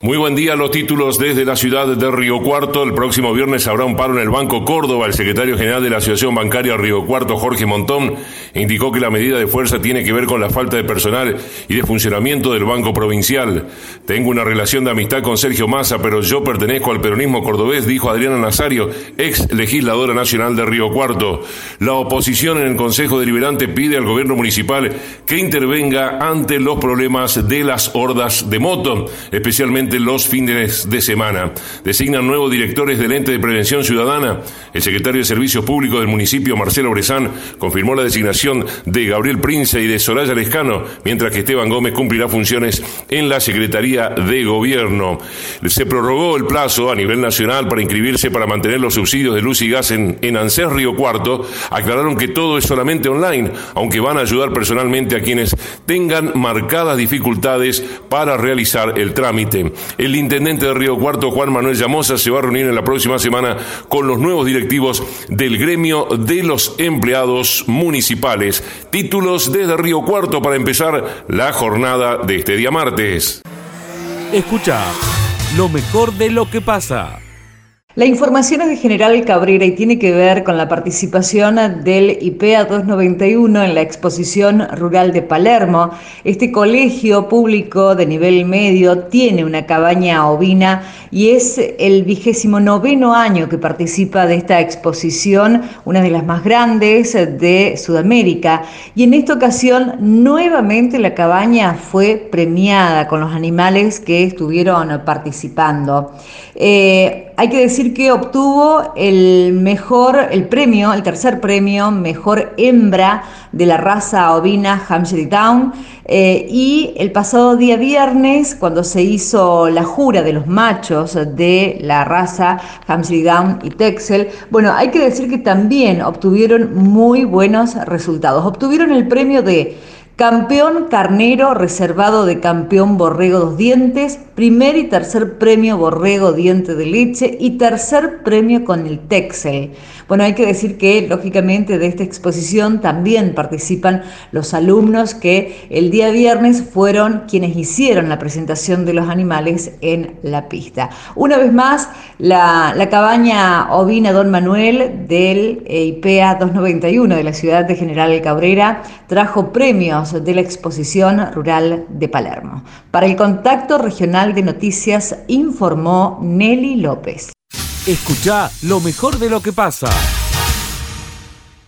Muy buen día, los títulos desde la ciudad de Río Cuarto. El próximo viernes habrá un paro en el Banco Córdoba. El secretario general de la Asociación Bancaria Río Cuarto, Jorge Montón, indicó que la medida de fuerza tiene que ver con la falta de personal y de funcionamiento del Banco Provincial. Tengo una relación de amistad con Sergio Massa, pero yo pertenezco al peronismo cordobés, dijo Adriana Nazario, ex legisladora nacional de Río Cuarto. La oposición en el Consejo Deliberante pide al gobierno municipal que intervenga ante los problemas de las hordas de moto, especialmente los fines de semana. Designan nuevos directores del ente de prevención ciudadana. El secretario de Servicios Públicos del municipio, Marcelo Brezán, confirmó la designación de Gabriel Prince y de Soraya Lescano, mientras que Esteban Gómez cumplirá funciones en la Secretaría de Gobierno. Se prorrogó el plazo a nivel nacional para inscribirse para mantener los subsidios de luz y gas en, en Río Cuarto. Aclararon que todo es solamente online, aunque van a ayudar personalmente a quienes tengan marcadas dificultades para realizar el trámite. El intendente de Río Cuarto, Juan Manuel Llamosa, se va a reunir en la próxima semana con los nuevos directivos del gremio de los empleados municipales. Títulos desde Río Cuarto para empezar la jornada de este día martes. Escucha lo mejor de lo que pasa. La información es de General Cabrera y tiene que ver con la participación del IPEA 291 en la exposición rural de Palermo. Este colegio público de nivel medio tiene una cabaña ovina y es el vigésimo noveno año que participa de esta exposición, una de las más grandes de Sudamérica. Y en esta ocasión nuevamente la cabaña fue premiada con los animales que estuvieron participando. Eh, hay que decir que obtuvo el mejor, el premio, el tercer premio, mejor hembra de la raza ovina Hampshire Down. Eh, y el pasado día viernes, cuando se hizo la jura de los machos de la raza Hampshire Down y Texel, bueno, hay que decir que también obtuvieron muy buenos resultados. Obtuvieron el premio de Campeón carnero reservado de campeón borrego dientes, primer y tercer premio borrego diente de leche y tercer premio con el Texel. Bueno, hay que decir que lógicamente de esta exposición también participan los alumnos que el día viernes fueron quienes hicieron la presentación de los animales en la pista. Una vez más, la, cabaña ovina Don Manuel del IPEA 291 de la ciudad de General Cabrera trajo premios de la exposición rural de Palermo. Para el contacto regional de noticias informó Nelly López. Escucha lo mejor de lo que pasa.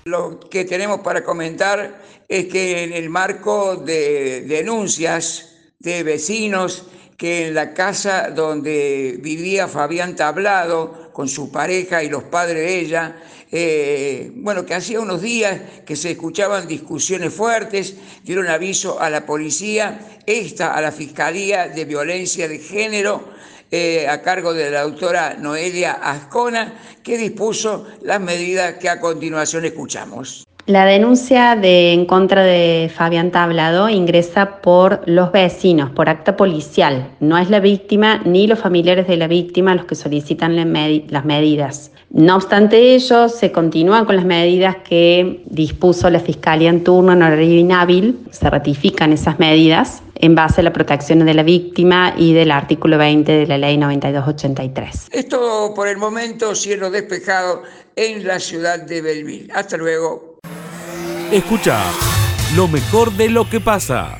Lo que tenemos para comentar es que en el marco de denuncias de vecinos que en la casa donde vivía Fabián Tablado con su pareja y los padres de ella, eh, bueno, que hacía unos días que se escuchaban discusiones fuertes, dieron aviso a la policía, esta a la Fiscalía de Violencia de Género, eh, a cargo de la doctora Noelia Ascona, que dispuso las medidas que a continuación escuchamos. La denuncia de, en contra de Fabián Tablado ingresa por los vecinos, por acta policial. No es la víctima ni los familiares de la víctima los que solicitan las medidas. No obstante ello, se continúan con las medidas que dispuso la Fiscalía en turno en horario inhábil, se ratifican esas medidas en base a la protección de la víctima y del artículo 20 de la ley 9283. Esto por el momento, cielo despejado en la ciudad de Belville. Hasta luego. Escucha lo mejor de lo que pasa.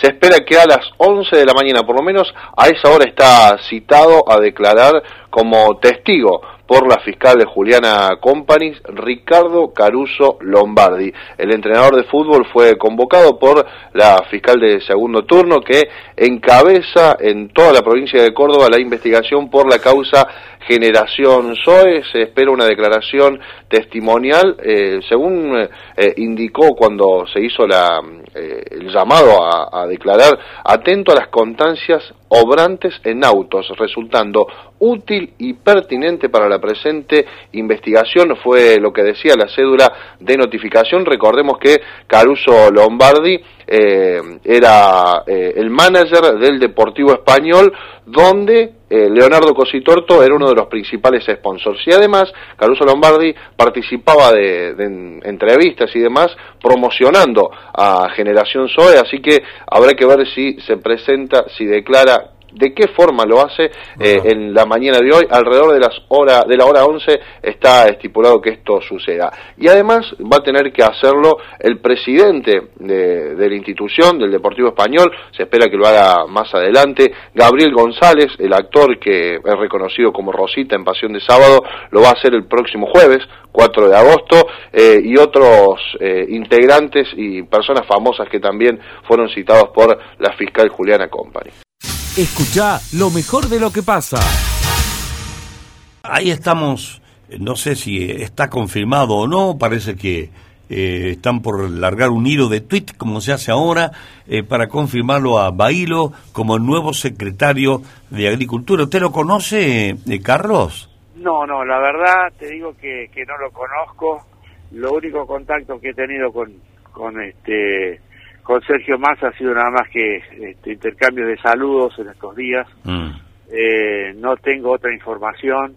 Se espera que a las 11 de la mañana, por lo menos a esa hora, está citado a declarar como testigo por la fiscal de Juliana Company, Ricardo Caruso Lombardi. El entrenador de fútbol fue convocado por la fiscal de segundo turno que encabeza en toda la provincia de Córdoba la investigación por la causa Generación SOE. Se espera una declaración testimonial, eh, según eh, indicó cuando se hizo la, eh, el llamado a declarar, atento a las constancias obrantes en autos, resultando útil y pertinente para la presente investigación, fue lo que decía la cédula de notificación. Recordemos que Caruso Lombardi eh, era eh, el manager del Deportivo Español, donde eh, Leonardo Cositorto era uno de los principales sponsors. Y además, Caruso Lombardi participaba de, entrevistas y demás promocionando a Generación Zoe, así que habrá que ver si se presenta, si declara de qué forma lo hace eh, en la mañana de hoy alrededor de las hora de la hora 11 está estipulado que esto suceda y además va a tener que hacerlo el presidente de, de, la institución del Deportivo Español se espera que lo haga más adelante Gabriel González el actor que es reconocido como Rosita en Pasión de Sábado lo va a hacer el próximo jueves 4 de agosto eh, y otros eh, integrantes y personas famosas que también fueron citados por la fiscal Juliana Company Escucha lo mejor de lo que pasa. Ahí estamos, no sé si está confirmado o no, parece que eh, están por largar un hilo de tweet, como se hace ahora, eh, para confirmarlo a Bailo como nuevo secretario de Agricultura. ¿Usted lo conoce, eh, Carlos? No, no, la verdad te digo que, que no lo conozco. Lo único contacto que he tenido con, con este con Sergio Massa ha sido nada más que este, intercambio de saludos en estos días. Mm. Eh, no tengo otra información,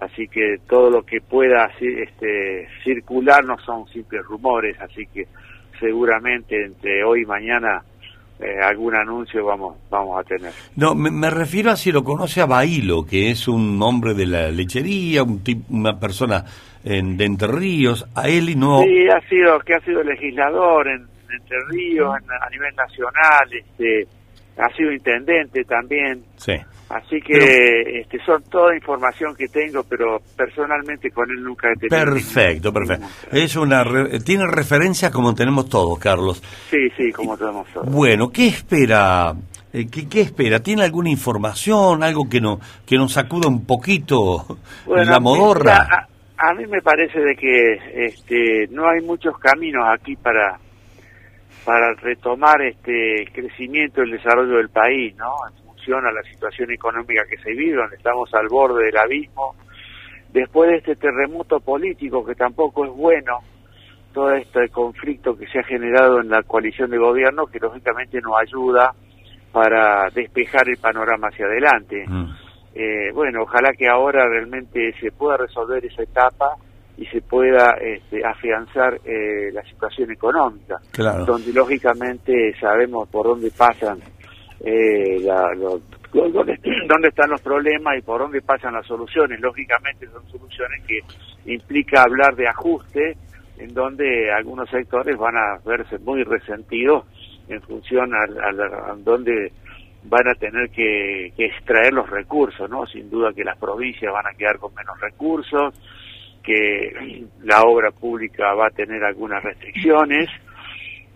así que todo lo que pueda este, circular no son simples rumores, así que seguramente entre hoy y mañana eh, algún anuncio vamos vamos a tener. No, me, refiero a si lo conoce a Bailo, que es un hombre de la lechería, un una persona en, de Entre Ríos, a él y no... Sí, ha sido, que ha sido legislador en, entre Ríos, a nivel nacional, este, ha sido intendente también. Sí. Así que este, son toda información que tengo, pero personalmente con él nunca he tenido. Perfecto, perfecto. Es una tiene referencia como tenemos todos, Carlos. Sí, sí, como tenemos todos. Bueno, ¿qué espera? Eh, ¿Qué, espera? ¿Tiene alguna información, algo que no que nos sacuda un poquito la modorra? A, a, mí me parece de que este, no hay muchos caminos aquí para para retomar este crecimiento y el desarrollo del país, ¿no? En función a la situación económica que se vive, donde estamos al borde del abismo, después de este terremoto político que tampoco es bueno, todo este conflicto que se ha generado en la coalición de gobierno, que lógicamente no ayuda para despejar el panorama hacia adelante. Mm. Eh, bueno, ojalá que ahora realmente se pueda resolver esa etapa y se pueda este, afianzar eh, la situación económica, donde lógicamente sabemos por dónde pasan, eh, dónde, están los problemas y por dónde pasan las soluciones. Lógicamente son soluciones que implica hablar de ajuste, en donde algunos sectores van a verse muy resentidos en función a, a, donde van a tener que, que extraer los recursos, ¿no? Sin duda que las provincias van a quedar con menos recursos, que la obra pública va a tener algunas restricciones,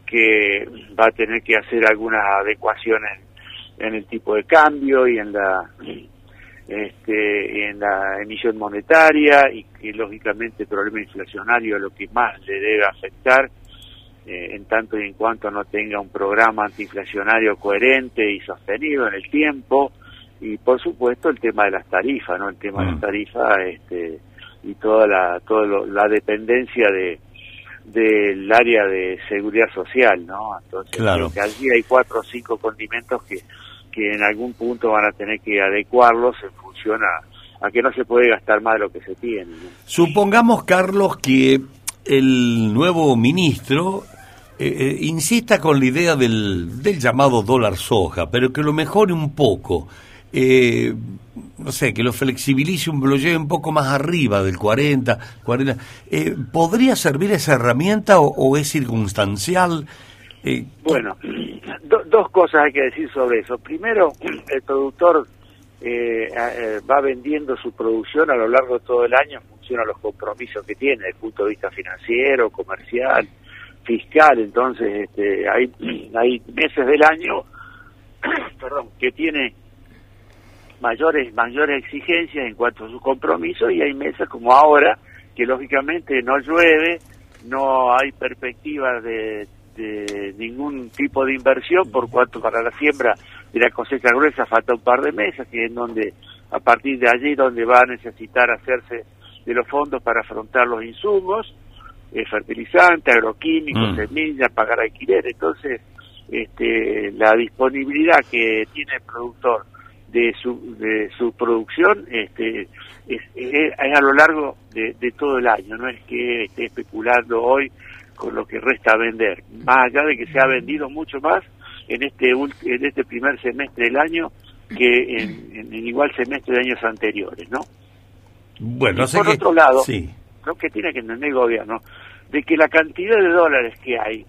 que va a tener que hacer algunas adecuaciones en el tipo de cambio y en la este, en la emisión monetaria y que lógicamente el problema inflacionario es lo que más le debe afectar eh, en tanto y en cuanto no tenga un programa antiinflacionario coherente y sostenido en el tiempo y por supuesto el tema de las tarifas, ¿no? El tema de las mm. tarifas este y toda la toda la dependencia de del área de seguridad social, ¿no? Entonces, claro. que allí hay cuatro o cinco condimentos que, que en algún punto van a tener que adecuarlos en función a, a que no se puede gastar más de lo que se tiene. Supongamos, Carlos, que el nuevo ministro eh, eh, insista con la idea del, del llamado dólar soja, pero que lo mejore un poco. Eh, no sé, que lo flexibilice, un, lo lleve un poco más arriba del 40, 40. Eh, ¿Podría servir esa herramienta o, es circunstancial? Eh, bueno, dos cosas hay que decir sobre eso. Primero, el productor eh, va vendiendo su producción a lo largo de todo el año en función a los compromisos que tiene, desde el punto de vista financiero, comercial, fiscal. Entonces, este, hay, hay meses del año perdón, que tiene mayores mayores exigencias en cuanto a su compromiso y hay meses como ahora que lógicamente no llueve, no hay perspectiva de, ningún tipo de inversión por cuanto para la siembra de la cosecha gruesa falta un par de meses, que es donde a partir de allí donde va a necesitar hacerse de los fondos para afrontar los insumos, eh, fertilizantes, agroquímicos, mm. semillas, pagar alquiler. Entonces, este, la disponibilidad que tiene el productor de su, de su producción este, es, a lo largo de, todo el año, no es que esté especulando hoy con lo que resta vender, más allá de que se ha vendido mucho más en este, en este primer semestre del año que en, en, igual semestre de años anteriores, ¿no? Bueno, por otro lado, lo que tiene que entender el gobierno, de que la cantidad de dólares que hay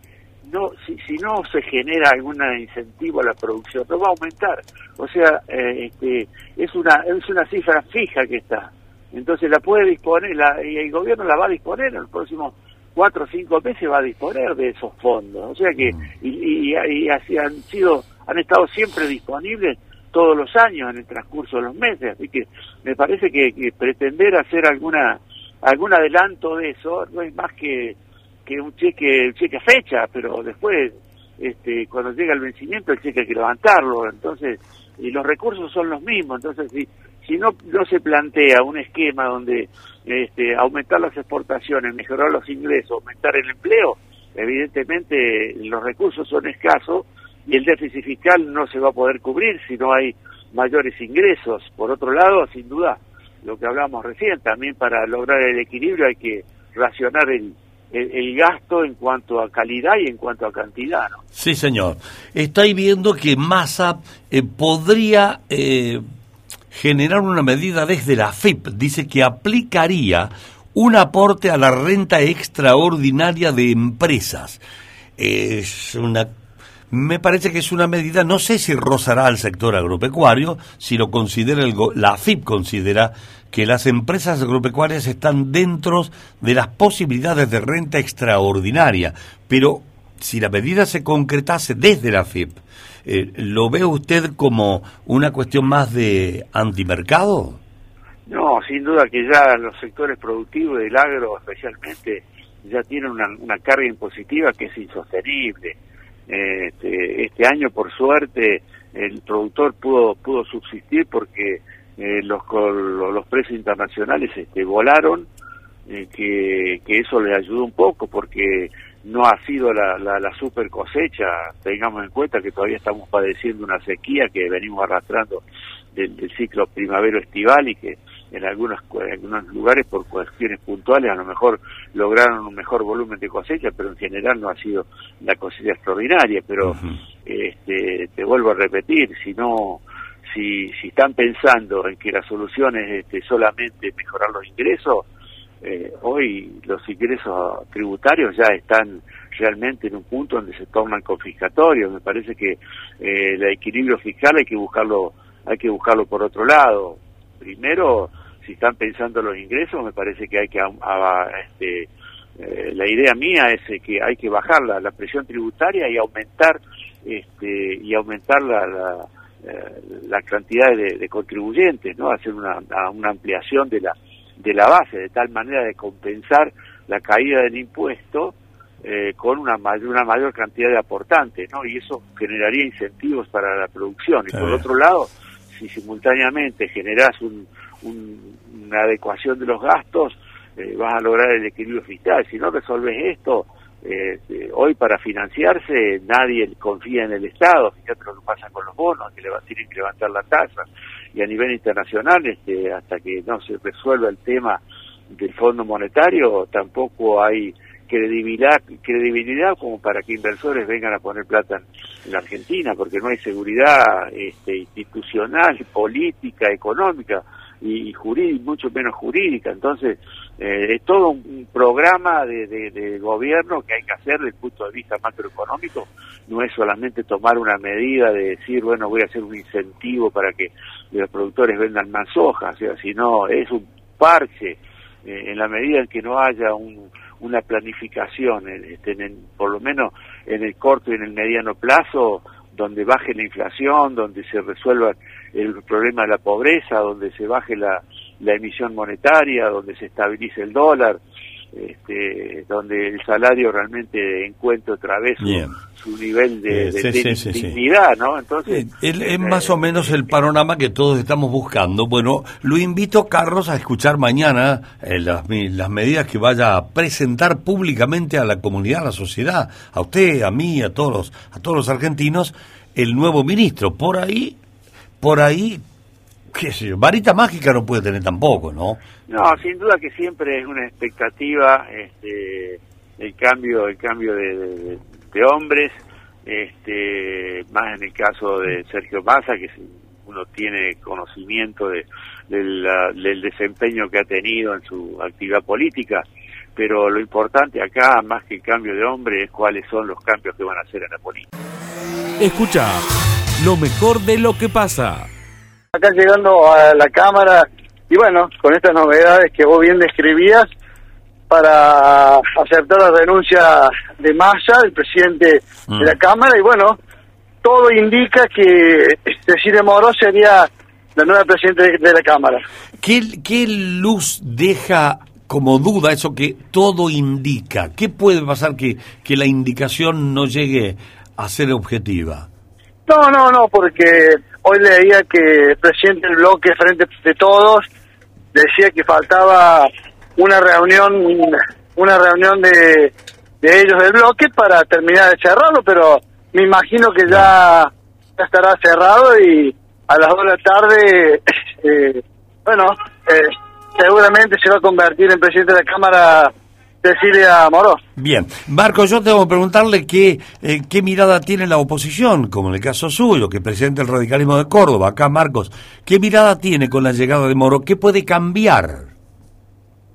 no si, si no se genera algún incentivo a la producción no va a aumentar. O sea eh, este, es una es una cifra fija que está. Entonces la puede disponer la, y el gobierno la va a disponer en los próximos cuatro o cinco meses va a disponer de esos fondos. O sea que mm. y, y, así han sido han estado siempre disponibles todos los años en el transcurso de los meses. Así que me parece que, que pretender hacer alguna algún adelanto de eso no es más que que un cheque, cheque a fecha, pero después, este, cuando llega el vencimiento, el cheque hay que levantarlo, entonces, y los recursos son los mismos, entonces si, si no, no se plantea un esquema donde este, aumentar las exportaciones, mejorar los ingresos, aumentar el empleo, evidentemente los recursos son escasos y el déficit fiscal no se va a poder cubrir si no hay mayores ingresos. Por otro lado, sin duda, lo que hablamos recién, también para lograr el equilibrio hay que racionar el, el, gasto en cuanto a calidad y en cuanto a cantidad. Sí, señor. Estáis viendo que Massa eh, podría eh, generar una medida desde la FIP. Dice que aplicaría un aporte a la renta extraordinaria de empresas. Es una me parece que es una medida, no sé si rozará al sector agropecuario, si lo considera el, la AFIP considera que las empresas agropecuarias están dentro de las posibilidades de renta extraordinaria, pero si la medida se concretase desde la AFIP, eh, ¿lo ve usted como una cuestión más de antimercado? No, sin duda que ya los sectores productivos del agro especialmente ya tienen una, una carga impositiva que es insostenible este, este año, por suerte, el productor pudo pudo subsistir porque eh, los los precios internacionales este, volaron, eh, que, que eso le ayudó un poco porque no ha sido la, la, super cosecha, tengamos en cuenta que todavía estamos padeciendo una sequía que venimos arrastrando del, del ciclo primavero-estival y que en algunos, algunos lugares por cuestiones puntuales a lo mejor lograron un mejor volumen de cosecha, pero en general no ha sido la cosecha extraordinaria. Pero este, te vuelvo a repetir, si no, si, si están pensando en que la solución es este, solamente mejorar los ingresos, eh, hoy los ingresos tributarios ya están realmente en un punto donde se tornan confiscatorios. Me parece que eh, el equilibrio fiscal hay que buscarlo, hay que buscarlo por otro lado. Primero, si están pensando los ingresos, me parece que hay que, este, eh, la idea mía es que hay que bajar la, presión tributaria y aumentar, este, y aumentar la, la, eh, cantidad de, contribuyentes, ¿no? Hacer una, una ampliación de la, de la base, de tal manera de compensar la caída del impuesto eh, con una mayor, una mayor cantidad de aportantes, ¿no? Y eso generaría incentivos para la producción. Y por otro lado, si simultáneamente generas un, una adecuación de los gastos, eh, vas a lograr el equilibrio fiscal. Si no resolves esto, eh, eh, hoy para financiarse nadie confía en el Estado, fíjate lo que pasa con los bonos, que le va, tienen que levantar la tasa, y a nivel internacional, este, hasta que no se resuelva el tema del Fondo Monetario, tampoco hay credibilidad, credibilidad como para que inversores vengan a poner plata en, la Argentina, porque no hay seguridad este, institucional, política, económica y, mucho menos jurídica. Entonces, eh, es todo un programa de, de, gobierno que hay que hacer desde el punto de vista macroeconómico. No es solamente tomar una medida de decir, bueno, voy a hacer un incentivo para que los productores vendan más soja, o sea, sino es un parche eh, en la medida en que no haya un una planificación, este, por lo menos en el corto y en el mediano plazo, donde baje la inflación, donde se resuelva el problema de la pobreza, donde se baje la, la emisión monetaria, donde se estabilice el dólar, este, donde el salario realmente encuentre otra vez su, nivel de, eh, dignidad, ¿no? Entonces es, eh, más o menos el panorama que todos estamos buscando. Bueno, lo invito Carlos a escuchar mañana eh, las, las medidas que vaya a presentar públicamente a la comunidad, a la sociedad, a usted, a mí, a todos, a todos los argentinos, el nuevo ministro. Por ahí, por ahí qué sé yo, varita mágica no puede tener tampoco, ¿no? No, sin duda que siempre es una expectativa este, el cambio, el cambio de, hombres, este, más en el caso de Sergio Massa, que uno tiene conocimiento de, del desempeño que ha tenido en su actividad política, pero lo importante acá, más que el cambio de hombre, es cuáles son los cambios que van a hacer en la política. Escucha lo mejor de lo que pasa acá llegando a la Cámara y bueno, con estas novedades que vos bien describías, para aceptar la renuncia de Massa, el presidente de la mm. Cámara, y bueno, todo indica que Cecilia Moró sería la nueva presidenta de, la Cámara. ¿Qué, ¿Qué luz deja como duda eso que todo indica? ¿Qué puede pasar que, que la indicación no llegue a ser objetiva? No, no, no, porque hoy leía que el presidente del bloque Frente de Todos decía que faltaba una reunión, una reunión de, de ellos del bloque para terminar de cerrarlo, pero me imagino que ya, estará cerrado y a las dos de la tarde, eh, bueno, eh, seguramente se va a convertir en presidente de la Cámara Cecilia Moró. Bien, Marco, yo tengo que preguntarle qué, eh, qué mirada tiene la oposición, como en el caso suyo, que presenta el radicalismo de Córdoba. Acá, Marcos, ¿qué mirada tiene con la llegada de Moró? ¿Qué puede cambiar?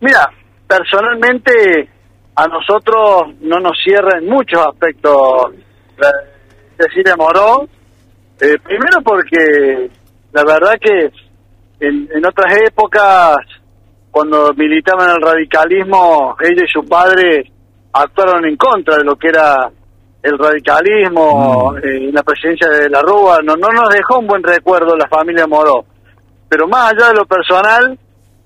Mira, personalmente a nosotros no nos cierra en muchos aspectos Cecilia Moró. Eh, primero porque la verdad que en, en otras épocas cuando militaban en el radicalismo, ella y su padre actuaron en contra de lo que era el radicalismo mm. eh, la presidencia de la Rúa. No, no nos dejó un buen recuerdo la familia Moró. Pero más allá de lo personal,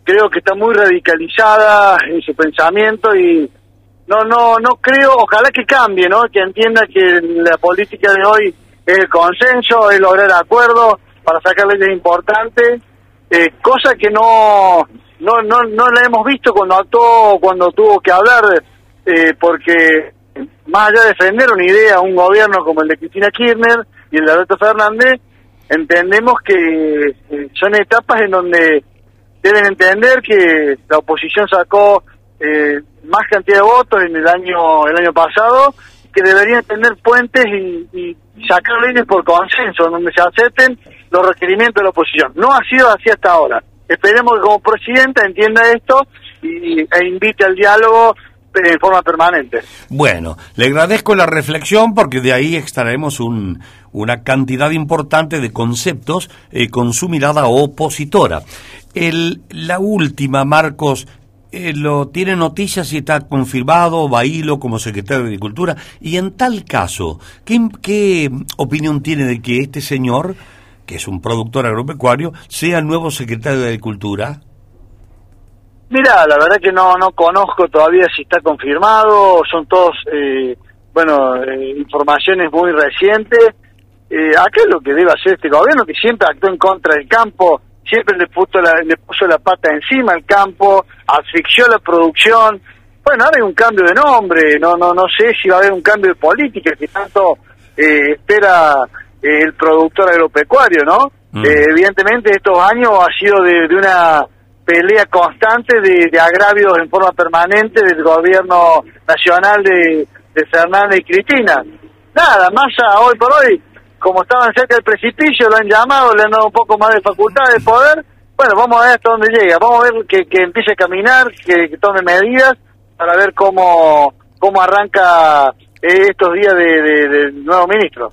creo que está muy radicalizada en su pensamiento y no, no, no creo, ojalá que cambie, ¿no? Que entienda que la política de hoy es el consenso, es lograr acuerdos para sacar leyes importantes, eh, cosa que no no no no la hemos visto cuando actuó cuando tuvo que hablar eh, porque más allá de defender una idea un gobierno como el de Cristina Kirchner y el de Alberto Fernández entendemos que eh, son etapas en donde deben entender que la oposición sacó eh, más cantidad de votos en el año el año pasado que deberían tener puentes y, y sacar leyes por consenso donde se acepten los requerimientos de la oposición. No ha sido así hasta ahora Esperemos que como presidenta entienda esto y, e invite al diálogo en forma permanente. Bueno, le agradezco la reflexión porque de ahí extraemos un, una cantidad importante de conceptos eh, con su mirada opositora. El, la última, Marcos, eh, lo tiene noticias y está confirmado Bailo como secretario de Agricultura. Y en tal caso, ¿qué, qué opinión tiene de que este señor que es un productor agropecuario, sea el nuevo secretario de Agricultura? Mira, la verdad que no no conozco todavía si está confirmado, son todos, eh, bueno, eh, informaciones muy recientes. Eh, acá es lo que debe hacer este gobierno, que siempre actuó en contra del campo, siempre le puso la, le puso la pata encima al campo, asfixió la producción. Bueno, ahora hay un cambio de nombre, no no no sé si va a haber un cambio de política que tanto eh, espera el productor agropecuario, ¿no? Mm. Eh, evidentemente estos años ha sido de, una pelea constante de, agravios en forma permanente del gobierno nacional de, de Fernández y Cristina. Nada, más hoy por hoy, como estaban cerca del precipicio, lo han llamado, le han dado un poco más de facultad de poder. Bueno, vamos a ver hasta dónde llega, vamos a ver que, que empiece a caminar, que, tome medidas para ver cómo, cómo arranca estos días de, de nuevo ministro.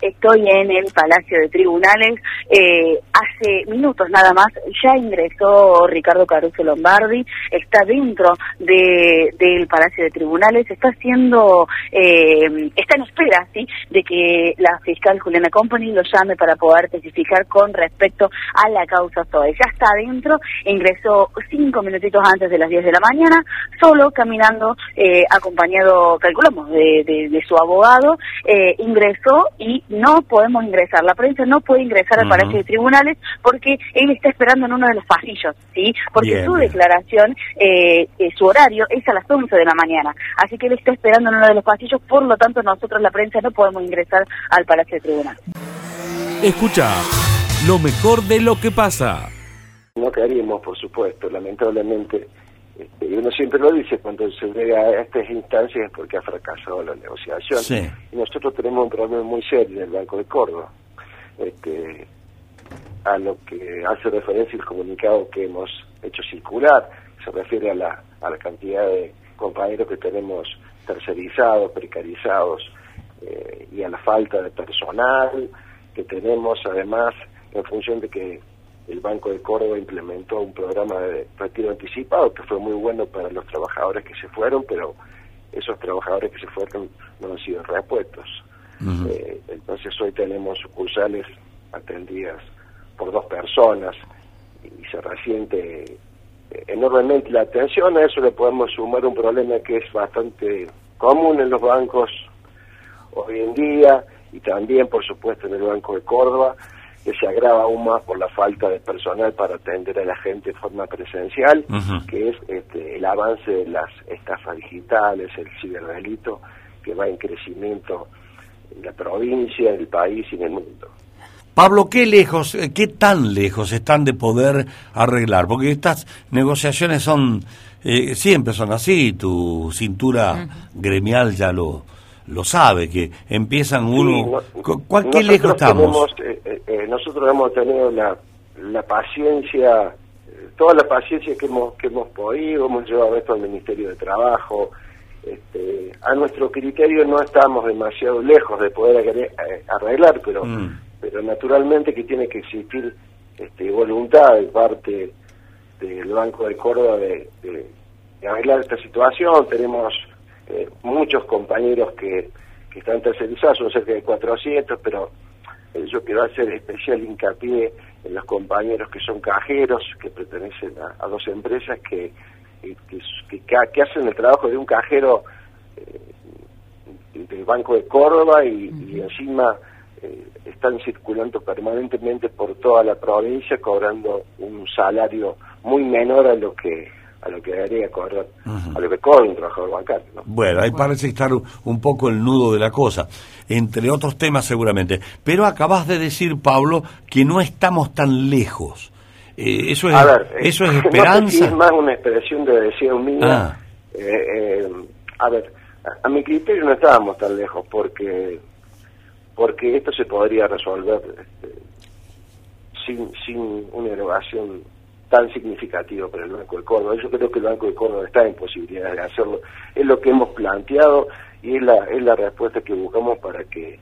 Estoy en el Palacio de Tribunales. Eh, hace minutos nada más ya ingresó Ricardo Caruso Lombardi. Está dentro de, del Palacio de Tribunales. Está haciendo, eh, está en espera, sí, de que la fiscal Juliana Company lo llame para poder testificar con respecto a la causa SOE. Ya está adentro. Ingresó cinco minutitos antes de las 10 de la mañana, solo caminando, eh, acompañado, calculamos, de, de, de su abogado. ingresó y no podemos ingresar, la prensa no puede ingresar al Palacio de Tribunales porque él está esperando en uno de los pasillos, ¿sí? Porque su declaración, eh, eh, su horario es a las 11 de la mañana, así que él está esperando en uno de los pasillos, por lo tanto nosotros la prensa no podemos ingresar al Palacio de Tribunales. Escucha lo mejor de lo que pasa. No queríamos, por supuesto, lamentablemente este, y uno siempre lo dice cuando se llega a estas instancias porque ha fracasado la negociación. Y nosotros tenemos un problema muy serio en el Banco de Córdoba, este, a lo que hace referencia el comunicado que hemos hecho circular, se refiere a la, a la cantidad de compañeros que tenemos tercerizados, precarizados, eh, y a la falta de personal que tenemos además en función de que el Banco de Córdoba implementó un programa de retiro anticipado que fue muy bueno para los trabajadores que se fueron, pero esos trabajadores que se fueron no han sido repuestos. Eh, entonces hoy tenemos sucursales atendidas por dos personas y se resiente eh, enormemente la atención. A eso le podemos sumar un problema que es bastante común en los bancos hoy en día y también, por supuesto, en el Banco de Córdoba, que se agrava aún más por la falta de personal para atender a la gente de forma presencial, que es este, el avance de las estafas digitales, el ciberdelito, que va en crecimiento en la provincia, en el país y en el mundo. Pablo, ¿qué lejos, eh, qué tan lejos están de poder arreglar? Porque estas negociaciones son, eh, siempre son así, tu cintura gremial ya lo, lo sabe, que empiezan uno... ¿Cuál, ¿Qué lejos estamos? Eh, eh, eh, nosotros hemos tenido la, la paciencia, toda la paciencia que hemos, que hemos podido, hemos llevado esto al Ministerio de Trabajo. Este, a nuestro criterio no estamos demasiado lejos de poder arreglar, pero, mm. pero naturalmente que tiene que existir este, voluntad de parte del Banco de Córdoba de arreglar esta situación. Tenemos eh, muchos compañeros que, que están tercerizados, son cerca de 400, pero eh, yo quiero hacer especial hincapié en los compañeros que son cajeros, que pertenecen a, dos empresas que, que, que, hacen el trabajo de un cajero eh, del Banco de Córdoba y, y encima están circulando permanentemente por toda la provincia cobrando un salario muy menor a lo que a lo que debería cobrar, a lo que cobra un trabajador bancario. Bueno, ahí parece estar un poco el nudo de la cosa, entre otros temas seguramente. Pero acabas de decir, Pablo, que no estamos tan lejos. Eh, eso es, eso es esperanza. es más una expresión de deseo mío. Ah. Eh, eh, a ver, a, mi criterio no estábamos tan lejos porque porque esto se podría resolver este, sin, sin una erogación tan significativo para el Banco de Córdoba. Yo creo que el Banco de Córdoba está en posibilidad de hacerlo. Es lo que hemos planteado y es la, es la respuesta que buscamos para que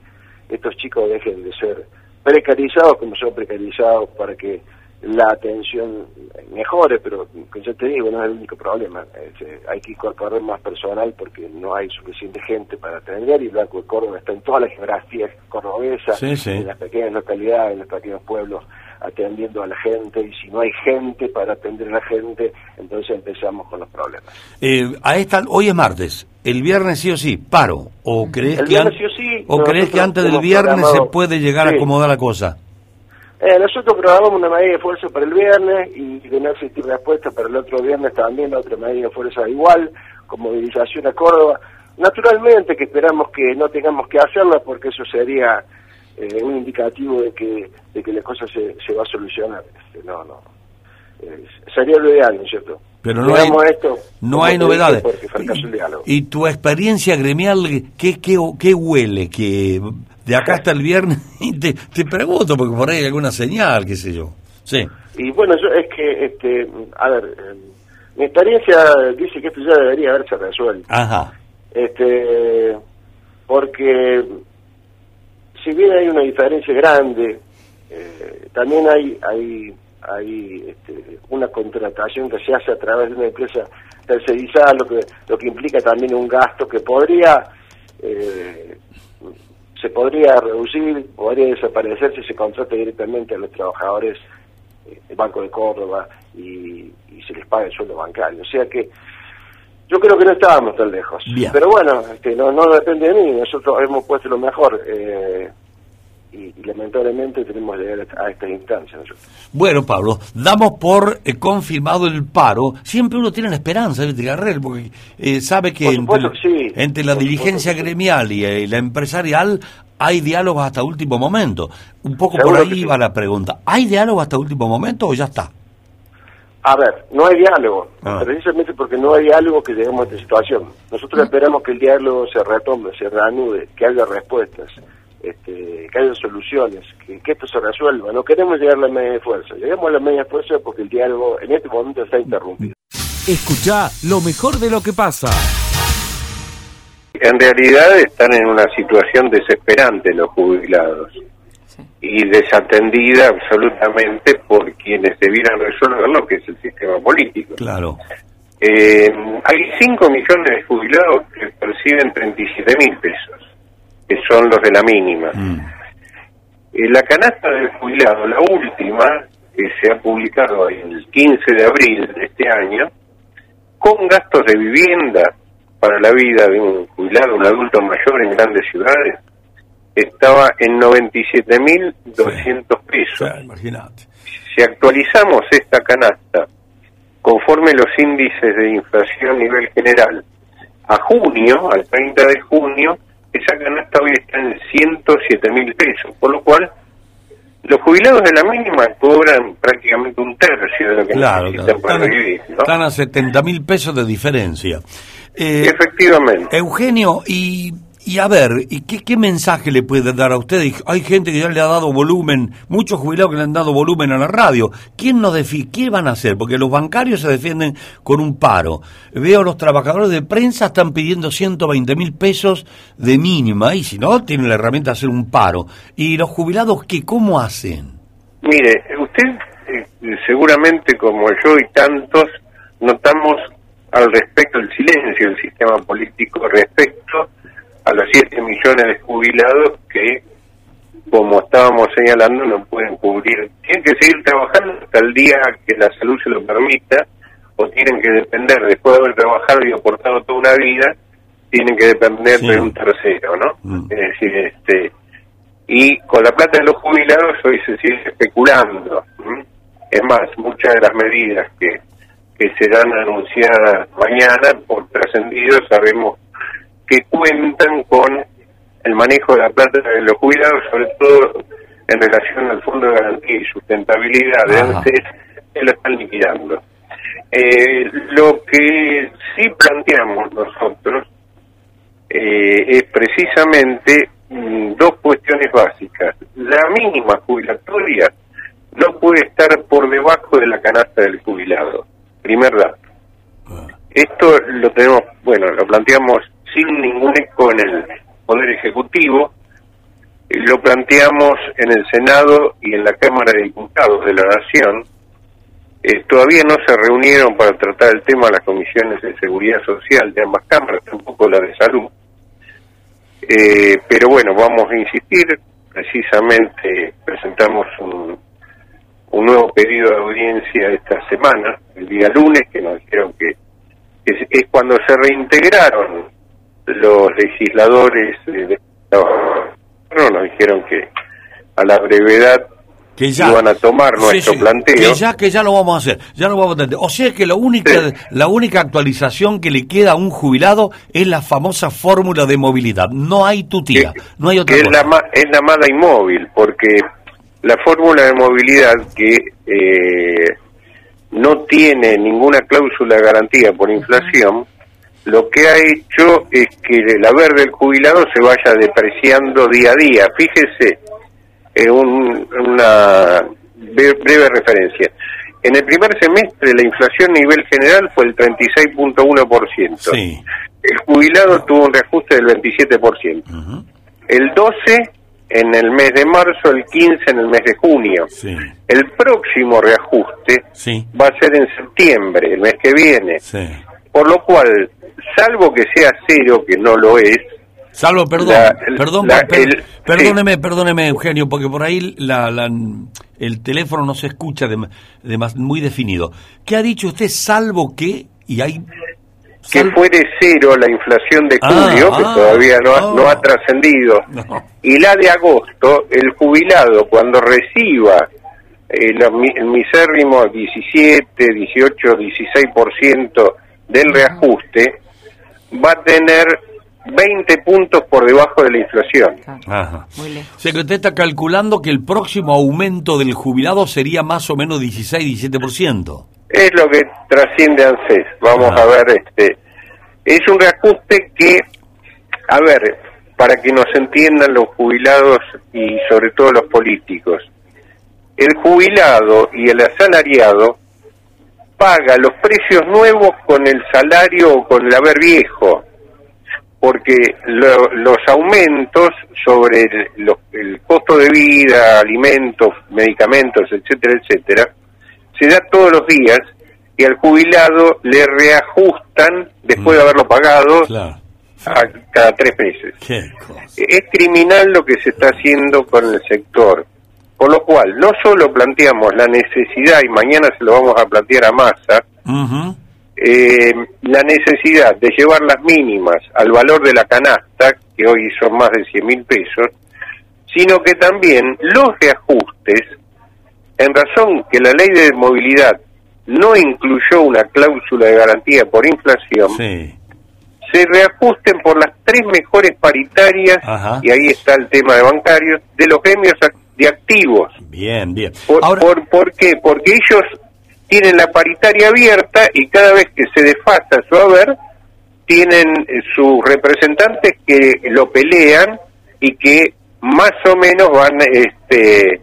estos chicos dejen de ser precarizados como son precarizados, para que la atención mejore, pero yo te digo, no es el único problema. Eh, hay que incorporar más personal porque no hay suficiente gente para atender y el Banco de Córdoba está en todas las geografías cordobesas, en las pequeñas localidades, en los pequeños pueblos atendiendo a la gente y si no hay gente para atender a la gente, entonces empezamos con los problemas. Eh, a esta, hoy es martes, el viernes sí o sí, paro. ¿O crees, que, o, crees que antes del viernes se puede llegar a acomodar la cosa? Eh, nosotros programamos una medida de fuerza para el viernes y de no existir respuesta para el otro viernes también otra medida de fuerza igual, con movilización a Córdoba. Naturalmente que esperamos que no tengamos que hacerla porque eso sería eh, un indicativo de que, de que la cosa se, se va a solucionar. Este, no, no. Sería lo ideal, ¿no es cierto? Pero no hay, no hay novedades. ¿Y, tu experiencia gremial, ¿qué, qué, qué huele? Que de acá hasta el viernes, te, te pregunto, porque por ahí hay alguna señal, qué sé yo. Sí. Y bueno, yo, es que, este, a ver, eh, mi experiencia dice que esto ya debería haberse resuelto. Ajá. Este, porque si bien hay una diferencia grande, eh, también hay hay hay este, una contratación que se hace a través de una empresa tercerizada, lo que lo que implica también un gasto que podría eh, se podría reducir, podría desaparecer si se contrata directamente a los trabajadores del eh, Banco de Córdoba y, se les paga el sueldo bancario. O sea que yo creo que no estábamos tan lejos. Pero bueno, este, no, no depende de mí, nosotros hemos puesto lo mejor. Eh, y, lamentablemente tenemos que llegar a estas instancias. Bueno, Pablo, damos por eh, confirmado el paro. Siempre uno tiene la esperanza, de Garrel, porque eh, sabe que entre, la diligencia gremial y, la empresarial hay diálogos hasta último momento. Un poco por ahí va la pregunta. ¿Hay diálogo hasta último momento o ya está? A ver, no hay diálogo, ah. precisamente porque no hay diálogo que lleguemos a esta situación. Nosotros esperamos que el diálogo se retome, se reanude, que haya respuestas, este, que haya soluciones, que, esto se resuelva. No queremos llegar a la media fuerza, llegamos a la media fuerza porque el diálogo en este momento está interrumpido. Escucha lo mejor de lo que pasa. En realidad están en una situación desesperante los jubilados y desatendida absolutamente por quienes debieran resolverlo, que es el sistema político. Claro. Eh, hay 5 millones de jubilados que perciben 37 mil pesos, que son los de la mínima. Mm. Eh, la canasta del jubilado, la última, que se ha publicado el 15 de abril de este año, con gastos de vivienda para la vida de un jubilado, un adulto mayor en grandes ciudades, estaba en 97.200 pesos. imagínate. Si actualizamos esta canasta conforme los índices de inflación a nivel general, a junio, al 30 de junio, esa canasta hoy está en 107.000 pesos, por lo cual los jubilados de la mínima cobran prácticamente un tercio de lo que necesitan para vivir. Están a 70 mil pesos de diferencia. Eh, Efectivamente. Eugenio, y y a ver, ¿y qué, mensaje le puede dar a usted? Hay gente que ya le ha dado volumen, muchos jubilados que le han dado volumen a la radio. ¿Quién nos defiende? ¿Qué van a hacer? Porque los bancarios se defienden con un paro. Veo a los trabajadores de prensa están pidiendo 120 mil pesos de mínima y si no, tienen la herramienta de hacer un paro. ¿Y los jubilados qué? ¿Cómo hacen? Mire, usted eh, seguramente como yo y tantos notamos al respecto el silencio del sistema político respecto a los 7 millones de jubilados que, como estábamos señalando, no pueden cubrir. Tienen que seguir trabajando hasta el día que la salud se lo permita, o tienen que depender, después de haber trabajado y aportado toda una vida, tienen que depender de un tercero, ¿no? Mm. Es decir, este y con la plata de los jubilados hoy se sigue especulando. Es más, muchas de las medidas que, que serán anunciadas mañana por trascendido sabemos que cuentan con el manejo de la plata de los jubilados, sobre todo en relación al Fondo de Garantía y Sustentabilidad de antes, que lo están liquidando. Eh, lo que sí planteamos nosotros eh, es precisamente mm, dos cuestiones básicas. La mínima jubilatoria no puede estar por debajo de la canasta del jubilado. Primer dato. Ah. Esto lo tenemos, bueno, lo planteamos sin ningún eco en el Poder Ejecutivo. Lo planteamos en el Senado y en la Cámara de Diputados de la Nación. Eh, todavía no se reunieron para tratar el tema las comisiones de seguridad social de ambas cámaras, tampoco la de salud. Eh, pero bueno, vamos a insistir. Precisamente presentamos un nuevo pedido de audiencia esta semana, el día lunes, que nos dijeron que es cuando se reintegraron los legisladores de no, nos dijeron que a la brevedad que ya, iban a tomar nuestro planteo. Que ya, que ya lo vamos a hacer, ya lo vamos a tener. O sea que la única, la única actualización que le queda a un jubilado es la famosa fórmula de movilidad. No hay tutía, no hay otra Es la, es la mala inmóvil, porque la fórmula de movilidad que eh, no tiene ninguna cláusula de garantía por inflación, lo que ha hecho es que el haber del jubilado se vaya depreciando día a día. Fíjese, en una breve referencia. En el primer semestre la inflación a nivel general fue el 36.1%. Sí. El jubilado tuvo un reajuste del 27%. El 12 en el mes de marzo, el 15 en el mes de junio. Sí. El próximo reajuste va a ser en septiembre, el mes que viene. Por lo cual salvo que sea cero, que no lo es. Salvo, perdón, perdón, perdóneme, perdóneme, Eugenio, porque por ahí la, el teléfono no se escucha de, muy definido. ¿Qué ha dicho usted, salvo que, y hay que fuere cero la inflación de julio, Ah, que ah, todavía no ha, oh. no ha trascendido, y la de agosto, el jubilado cuando reciba eh, los mi- el misérrimo 17, 18, 16% del reajuste, va a tener 20 puntos por debajo de la inflación. Ajá. O sea que usted está calculando que el próximo aumento del jubilado sería más o menos 16-17%. Es lo que trasciende ANSES. Vamos a ver, este, es un reajuste que, a ver, para que nos entiendan los jubilados y sobre todo los políticos, el jubilado y el asalariado paga los precios nuevos con el salario o con el haber viejo, porque lo- los aumentos sobre el, lo- el costo de vida, alimentos, medicamentos, etcétera, etcétera, se da todos los días y al jubilado le reajustan después de haberlo pagado a cada tres meses. Es criminal lo que se está haciendo con el sector. Por lo cual, no solo planteamos la necesidad, y mañana se lo vamos a plantear a Massa, eh, la necesidad de llevar las mínimas al valor de la canasta, que hoy son más de 100 mil pesos, sino que también los reajustes, en razón que la ley de movilidad no incluyó una cláusula de garantía por inflación, se reajusten por las tres mejores paritarias, y ahí está el tema de bancarios, de los gremios ac- de activos. Bien, bien. Por, por, ¿por qué? Porque ellos tienen la paritaria abierta y cada vez que se desfasa su haber, tienen eh, sus representantes que lo pelean y que más o menos van este,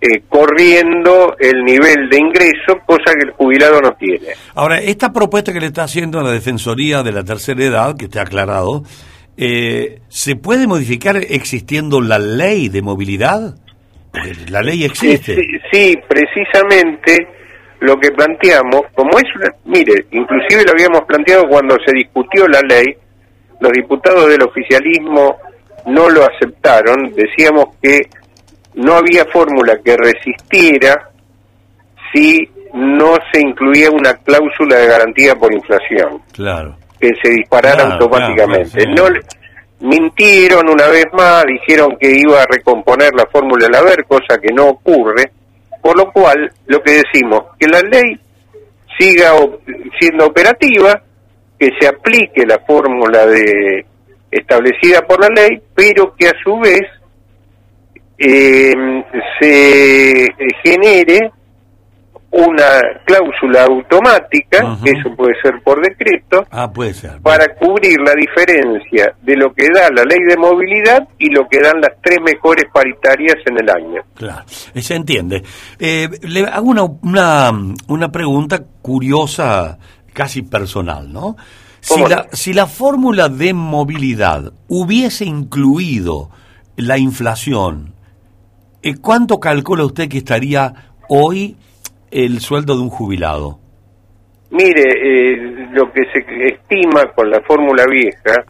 eh, corriendo el nivel de ingreso, cosa que el jubilado no tiene. Ahora, esta propuesta que le está haciendo la Defensoría de la Tercera Edad, que está aclarado, eh, ¿se puede modificar existiendo la ley de movilidad? Pues la ley existe. Sí, sí, precisamente lo que planteamos, como es una, mire, inclusive lo habíamos planteado cuando se discutió la ley, los diputados del oficialismo no lo aceptaron, decíamos que no había fórmula que resistiera si no se incluía una cláusula de garantía por inflación, Claro. que se disparara Claro, automáticamente. claro. No le- mintieron una vez más, dijeron que iba a recomponer la fórmula del haber, cosa que no ocurre, por lo cual lo que decimos, que la ley siga siendo operativa, que se aplique la fórmula de establecida por la ley, pero que a su vez eh, se genere una cláusula automática, eso puede ser por decreto, Ah, puede ser. para cubrir la diferencia de lo que da la ley de movilidad y lo que dan las tres mejores paritarias en el año. Claro, eh, se entiende. Eh, le hago una, una, una pregunta curiosa, casi personal, ¿no? Si ¿Cómo la, si la fórmula de movilidad hubiese incluido la inflación, eh, ¿cuánto calcula usted que estaría hoy el sueldo de un jubilado? Mire, eh, lo que se estima con la fórmula vieja,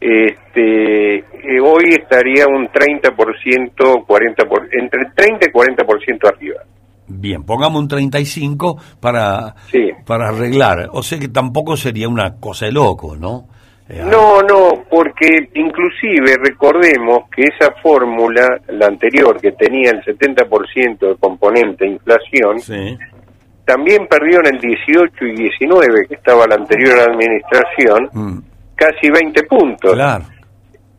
este, eh, hoy estaría un 30%, 40%, por- entre 30 y 40% arriba. Bien, pongamos un 35 para, para arreglar. O sea que tampoco sería una cosa de loco, ¿no? Eh, No, no, porque inclusive recordemos que esa fórmula, la anterior, que tenía el 70% de componente inflación, también perdió en el 18 y 19, que estaba la anterior administración, casi 20 puntos. Claro.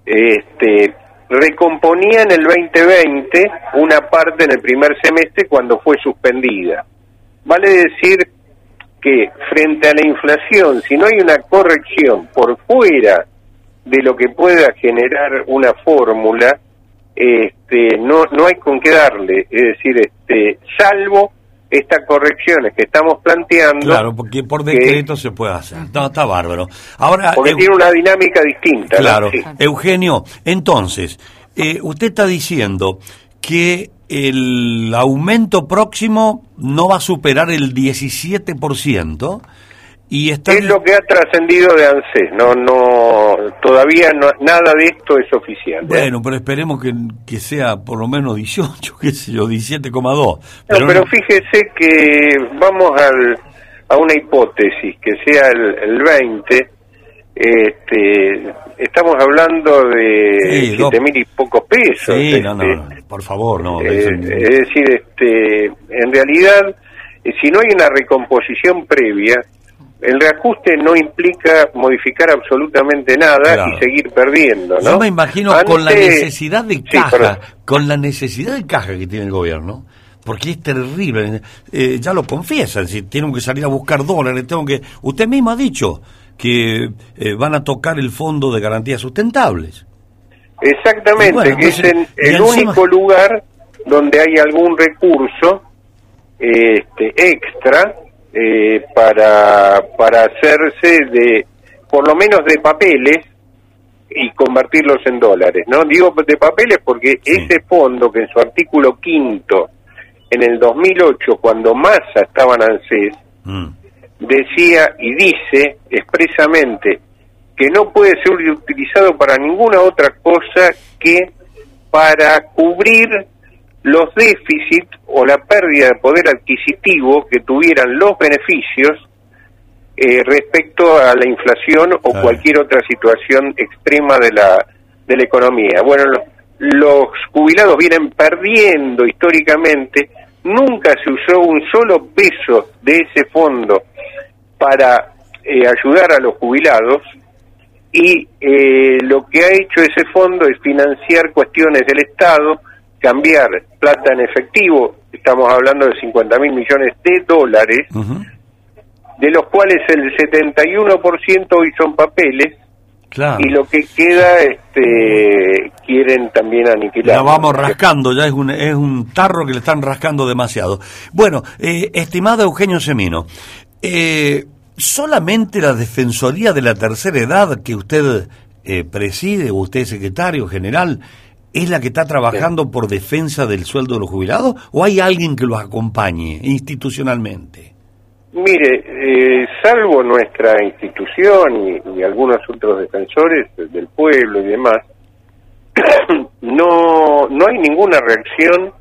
Este, recomponía en el 2020 una parte en el primer semestre cuando fue suspendida. Vale decir que frente a la inflación, si no hay una corrección por fuera de lo que pueda generar una fórmula, este, no, no hay con qué darle. Es decir, este, salvo estas correcciones que estamos planteando, Claro, porque por que- decreto se puede hacer. No, está bárbaro. Ahora, porque Eu- tiene una dinámica distinta. ¿no? claro, Sí. Eugenio, entonces, eh, usted está diciendo que el aumento próximo no va a superar el 17% y está... Es lo que ha trascendido de ANSES, no, no, todavía no, nada de esto es oficial. ¿eh? Bueno, pero esperemos que, que sea por lo menos 18, qué sé yo, 17,2. No, pero fíjese que vamos al, a una hipótesis que sea el, el 20, este, estamos hablando de Sí, siete mil y pocos pesos. Sí, este, no, no, no, por favor, no. eh, es decir, este, en realidad, eh, si no hay una recomposición previa, el reajuste no implica modificar absolutamente nada Claro. y seguir perdiendo, ¿no? Yo me imagino con la necesidad de caja, con la necesidad de caja que tiene el gobierno, porque es terrible, eh, ya lo confiesan, si tengo que salir a buscar dólares, tengo que... Usted mismo ha dicho que eh, van a tocar el fondo de garantías sustentables. Exactamente, Bueno, que es entonces, y el encima- único lugar donde hay algún recurso este, extra eh, para, para hacerse de, por lo menos de papeles y convertirlos en dólares, ¿no? Digo de papeles porque ese fondo que en su artículo quinto, en el 2008, cuando Massa estaba en ANSES, Mm. Decía y dice expresamente que no puede ser utilizado para ninguna otra cosa que para cubrir los déficits o la pérdida de poder adquisitivo que tuvieran los beneficios eh, respecto a la inflación o cualquier otra situación extrema de la, de la economía. Bueno, lo- los jubilados vienen perdiendo históricamente, nunca se usó un solo peso de ese fondo para eh, ayudar a los jubilados y eh, lo que ha hecho ese fondo es financiar cuestiones del Estado, cambiar plata en efectivo, estamos hablando de 50 mil millones de dólares, de los cuales el 71% hoy son papeles Claro. y lo que queda este, quieren también aniquilar. La vamos rascando, ya es un, es un tarro que le están rascando demasiado. Bueno, eh, estimado Eugenio Semino, eh, solamente la Defensoría de la Tercera Edad que usted eh, preside, usted es secretario general, es la que está trabajando por defensa del sueldo de los jubilados, o hay alguien que los acompañe institucionalmente? Mire, eh, salvo nuestra institución y, y algunos otros defensores del pueblo y demás, no, no hay ninguna reacción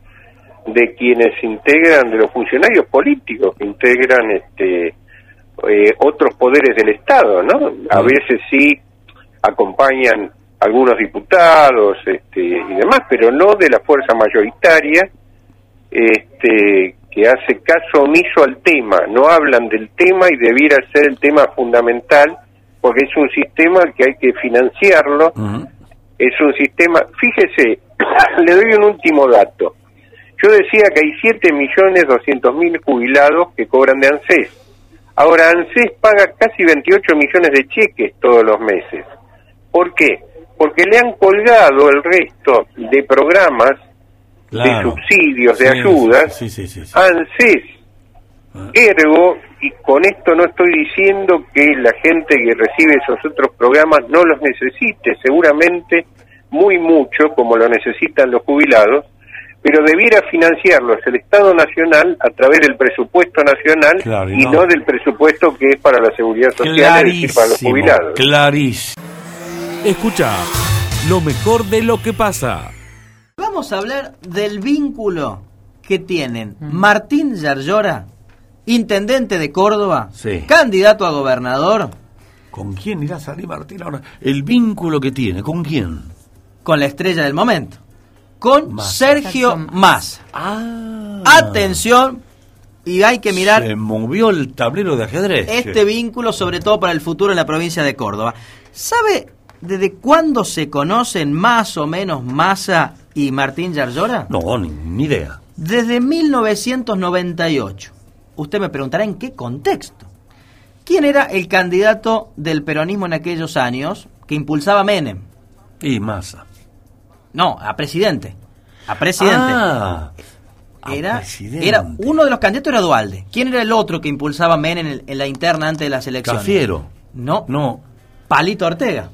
de quienes integran, de los funcionarios políticos que integran este, eh, otros poderes del Estado, ¿no? A veces sí acompañan algunos diputados este, y demás, pero no de la fuerza mayoritaria este, que hace caso omiso al tema, no hablan del tema y debiera ser el tema fundamental porque es un sistema que hay que financiarlo, es un sistema, fíjese, le doy un último dato, yo decía que hay 7 millones 200 mil jubilados que cobran de ANSES, ahora ANSES paga casi 28 millones de cheques todos los meses, ¿por qué? Porque le han colgado el resto de programas de subsidios, de Sí, ayudas, sí, sí. ANSES. Ergo, y con esto no estoy diciendo que la gente que recibe esos otros programas no los necesite, seguramente muy mucho, como lo necesitan los jubilados, pero debiera financiarlos el Estado Nacional a través del presupuesto nacional Claro, y y no- no del presupuesto que es para la seguridad social, es decir, para los Clarísimo, jubilados. Clarísimo. Escucha lo mejor de lo que pasa. Vamos a hablar del vínculo que tienen Martín Yarlora, intendente de Córdoba, Sí. candidato a gobernador, ¿Con quién irá a salir Martín ahora? El vínculo que tiene, ¿con quién? con la estrella del momento, con Sergio Massa. Ah. Atención, y hay que mirar Se movió el tablero de ajedrez. este vínculo, sobre todo para el futuro en la provincia de Córdoba. ¿Sabe desde cuándo se conocen más o menos Massa y Martín Yarlora? No, ni, ni idea. Desde 1998. Usted me preguntará en qué contexto. ¿Quién era el candidato del peronismo en aquellos años que impulsaba Menem? Y masa. No, a presidente. A presidente. Ah, a era, presidente. era uno de los candidatos era Dualde. ¿Quién era el otro que impulsaba Menem en, la interna antes de las elecciones? Cafiero. No, No. Palito Ortega.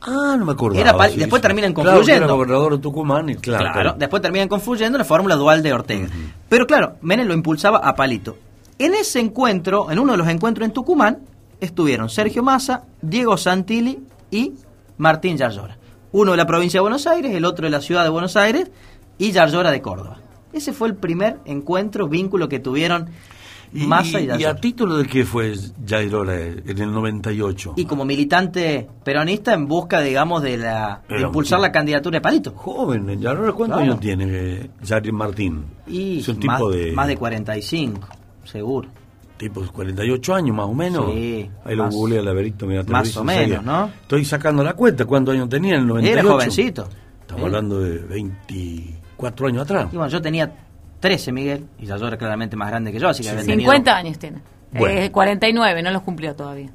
Ah, no me. Era sí, después sí. terminan Claro, confluyendo. era gobernador de Tucumán y claro. Claro, claro. después terminan confluyendo en la fórmula dual de Ortega. Pero claro, Menem lo impulsaba a Palito. En ese encuentro, en uno de los encuentros en Tucumán, estuvieron Sergio Massa, Diego Santilli y Martín Yarlora. Uno de la provincia de Buenos Aires, el otro de la ciudad de Buenos Aires y Yarlora de Córdoba. Ese fue el primer encuentro, vínculo que tuvieron ¿Y, Massa y, y, y a título de qué fue Yairora en el 98? Y como militante peronista en busca, digamos, de, la, de impulsar la candidatura de Palito. Joven, Yairora, ¿cuántos Claro. años tiene eh, Yair Martín? Y es un más, tipo de... más de 45, seguro. Tipo 48 años más o menos. Sí, Ahí lo googlea Laberito, mira, te más o menos, ¿no? Estoy sacando la cuenta, ¿cuántos años tenía en el 98? Era jovencito. Estamos ¿Eh? hablando de 24 años atrás. Y bueno, yo tenía 13, Miguel, y Yarlora claramente más grande que yo, así que había tenido... 50 años tiene. Bueno. Eh, 49, no los cumplió todavía.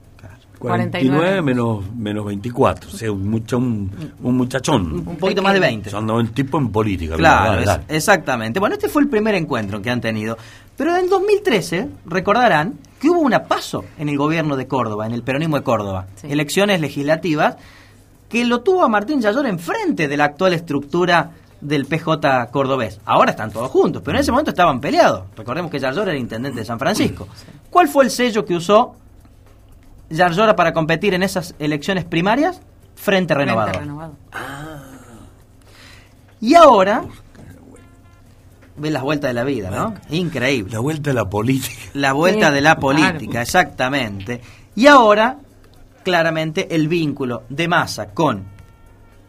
49 menos, menos 24, o sea, un, mucha- un, un muchachón. Un poquito más de 20. Son un tipo en política. Claro, es- exactamente. Bueno, este fue el primer encuentro que han tenido. Pero en 2013, recordarán que hubo una paso en el gobierno de Córdoba, en el peronismo de Córdoba, elecciones legislativas, que lo tuvo a Martín Yallor enfrente de la actual estructura del PJ cordobés. Ahora están todos juntos, pero en ese momento estaban peleados. Recordemos que Yallor era intendente de San Francisco. ¿Cuál fue el sello que usó Yarlora para competir en esas elecciones primarias? Frente Renovador. Frente renovado. Y ahora, ves las vueltas de la vida, ¿no? Increíble. La vuelta de la política. La vuelta de la política, exactamente. Y ahora, claramente, el vínculo de Massa con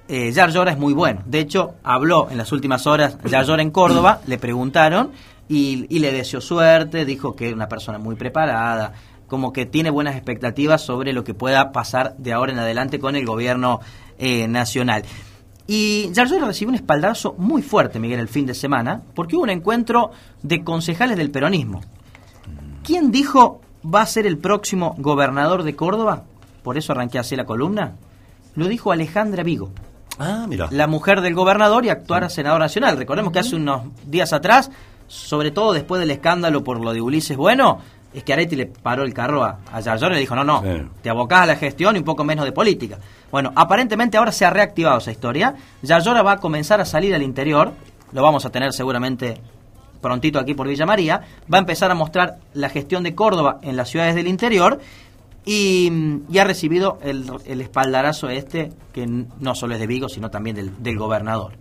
eh, Yarlora es muy bueno. De hecho, habló en las últimas horas Yarlora en Córdoba, le preguntaron y, y le deseó suerte, dijo que es una persona muy preparada, como que tiene buenas expectativas sobre lo que pueda pasar de ahora en adelante con el gobierno eh, nacional. Y Yarlora recibió un espaldazo muy fuerte, Miguel, el fin de semana, porque hubo un encuentro de concejales del peronismo. ¿Quién dijo va a ser el próximo gobernador de Córdoba? Por eso arranqué así la columna. Lo dijo Alejandra Vigo, Ah, mira. la mujer del gobernador y actual senadora nacional. Recordemos que hace unos días atrás, sobre todo después del escándalo por lo de Ulises Bueno, Schiaretti le paró el carro a, a y le dijo, no, no, Sí. te abocás a la gestión y un poco menos de política. Bueno, aparentemente ahora se ha reactivado esa historia. Yarlora va a comenzar a salir al interior, lo vamos a tener seguramente prontito aquí por Villa María, va a empezar a mostrar la gestión de Córdoba en las ciudades del interior y, y ha recibido el, el espaldarazo este, que no solo es de Vigo, sino también del, del gobernador.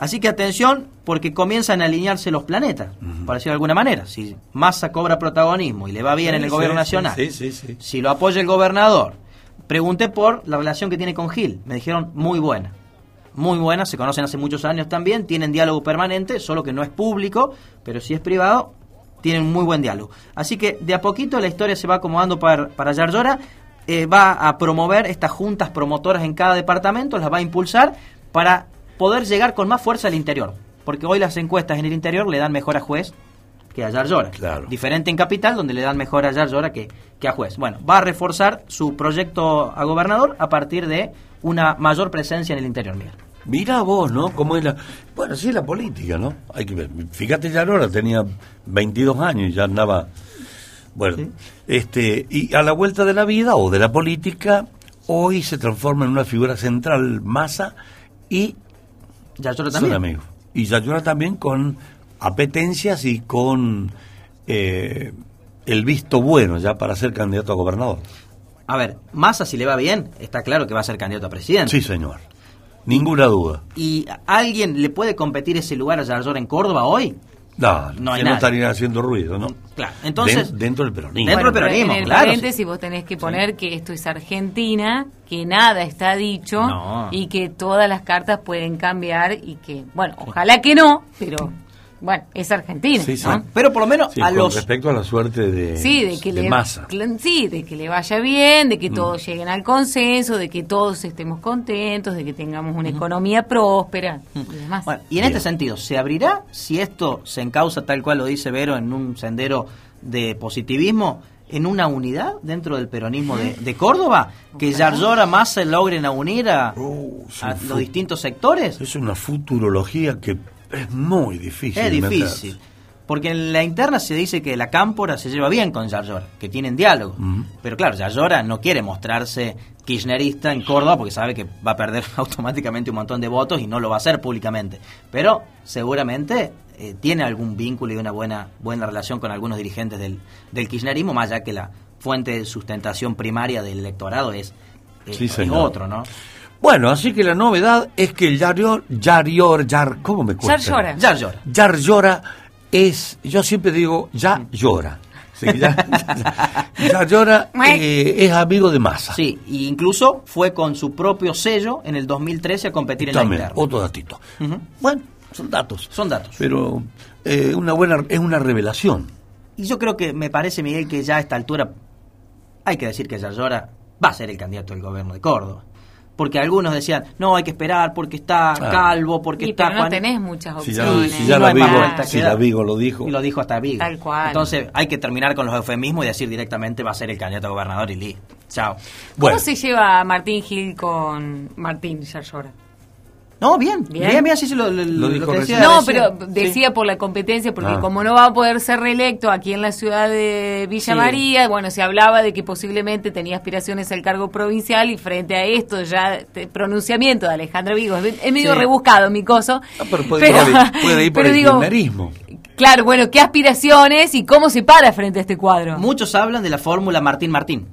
Así que atención, porque comienzan a alinearse los planetas, por decirlo de alguna manera. Si Massa cobra protagonismo y le va bien en el Sí, gobierno nacional, sí, si lo apoya el gobernador, pregunté por la relación que tiene con Gil, me dijeron muy buena. Muy buena, se conocen hace muchos años también, tienen diálogo permanente, solo que no es público, pero si es privado, tienen un muy buen diálogo. Así que de a poquito la historia se va acomodando para, para Yarlora, eh, va a promover estas juntas promotoras en cada departamento, las va a impulsar para poder llegar con más fuerza al interior. Porque hoy las encuestas en el interior le dan mejor a juez que a Yarlora. Claro. Diferente en capital, donde le dan mejor a Yarlora que, que a juez. Bueno, va a reforzar su proyecto a gobernador a partir de una mayor presencia en el interior, Miguel. Mira vos, ¿no? Cómo es la... Bueno, sí, la política, ¿no? Hay que ver. Fíjate, ya ahora tenía 22 años y ya andaba... Bueno, este, y a la vuelta de la vida o de la política, hoy se transforma en una figura central masa y Yarlora son también. amigos. Y Yayora también con apetencias y con eh, el visto bueno ya para ser candidato a gobernador. A ver, Massa, si le va bien, está claro que va a ser candidato a presidente. Sí, señor. Ninguna duda. ¿Y alguien le puede competir ese lugar a Yarlora en Córdoba hoy? No, No hay que no estarían haciendo ruido, ¿no? Claro, entonces... Den- dentro del peronismo. Dentro del Bueno, peronismo, en el claro. paréntesis vos tenés que poner que esto es Argentina, que nada está dicho No. y que todas las cartas pueden cambiar y que, bueno, ojalá que no, pero bueno, es Argentina, Sí, sí. ¿no? Pero por lo menos Sí, a con los... respecto a la suerte de, Sí, de que de le masa. sí, de que le vaya bien, de que Mm. todos lleguen al consenso, de que todos estemos contentos, de que tengamos una economía próspera y demás. Bueno, y en este sentido, ¿se abrirá si esto se encausa tal cual lo dice Vero en un sendero de positivismo? en una unidad dentro del peronismo de, de Córdoba, que Yarlora más se logren a unir a, a los distintos sectores. Es una futurología que es muy difícil. Es difícil. Porque en la interna se dice que la cámpora se lleva bien con Yarlora, que tienen diálogo. Pero claro, Yarlora no quiere mostrarse kirchnerista en Córdoba porque sabe que va a perder automáticamente un montón de votos y no lo va a hacer públicamente. Pero seguramente eh, tiene algún vínculo y una buena, buena relación con algunos dirigentes del, del kirchnerismo, más allá que la fuente de sustentación primaria del electorado es, eh, Sí, es otro, ¿no? Bueno, así que la novedad es que el Yarior, Yarior, Yar, ¿cómo me cuesta? Yarlora. Yarlora. Yarlora es, yo siempre digo, ya llora. Sí, ya, ya, Yayora eh, es amigo de Massa. Sí, e incluso fue con su propio sello en el 2013 a competir en También, la interna. otro datito. Bueno, son datos. Son datos. Pero eh, una buena, es una revelación. Y yo creo que me parece, Miguel, que ya a esta altura hay que decir que Yayora va a ser el candidato del gobierno de Córdoba. Porque algunos decían, no, hay que esperar porque está Ah. calvo, porque Y está pero no Juan- tenés muchas Si ya, opciones. si ya no la Vigo, lo dijo. Y lo dijo hasta Vigo. Tal cual. Entonces hay que terminar con los eufemismos y decir directamente va a ser el candidato a gobernador y listo. Chao. ¿Cómo se lleva Martín Gil con Martín Yayora? No, bien. Bien. Bien, bien, sí, sí, lo, lo- Lo lo dijo que recién. decía- No, decía- pero sí. decía por la competencia, porque Ah. como no va a poder ser reelecto aquí en la ciudad de Villa Sí. María, bueno, se hablaba de que posiblemente tenía aspiraciones al cargo provincial y frente a esto ya te- pronunciamiento de Alejandro Vigo, es, es medio Sí. rebuscado mi coso. Ah, pero puede, ir por- puede ir por pero el digo, claro, bueno, ¿qué aspiraciones y cómo se para frente a este cuadro? Muchos hablan de la fórmula Martín-Martín.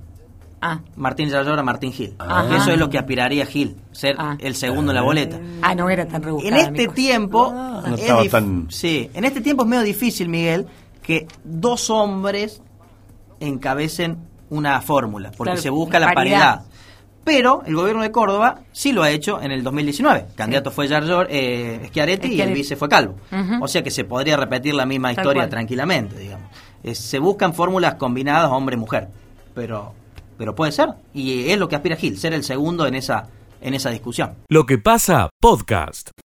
Ah, Martín Yayora, Martín Gil. Ajá. Eso es lo que aspiraría Gil, ser Ah. el segundo en la boleta. ah, no era tan En rebuscado. mi este tiempo, no es estaba tan- sí, en este tiempo es medio difícil, Miguel, que dos hombres encabecen una fórmula, porque Claro, se busca la paridad. paridad. Pero el gobierno de Córdoba sí lo ha hecho en el 2019. El candidato fue Yarlor, eh, Schiaretti y el vice fue Calvo. O sea que se podría repetir la misma Tal historia cual. tranquilamente, digamos. Eh, se buscan fórmulas combinadas hombre-mujer, pero, pero puede ser. Y es lo que aspira Gil, ser el segundo en esa, en esa discusión. Lo que pasa, podcast.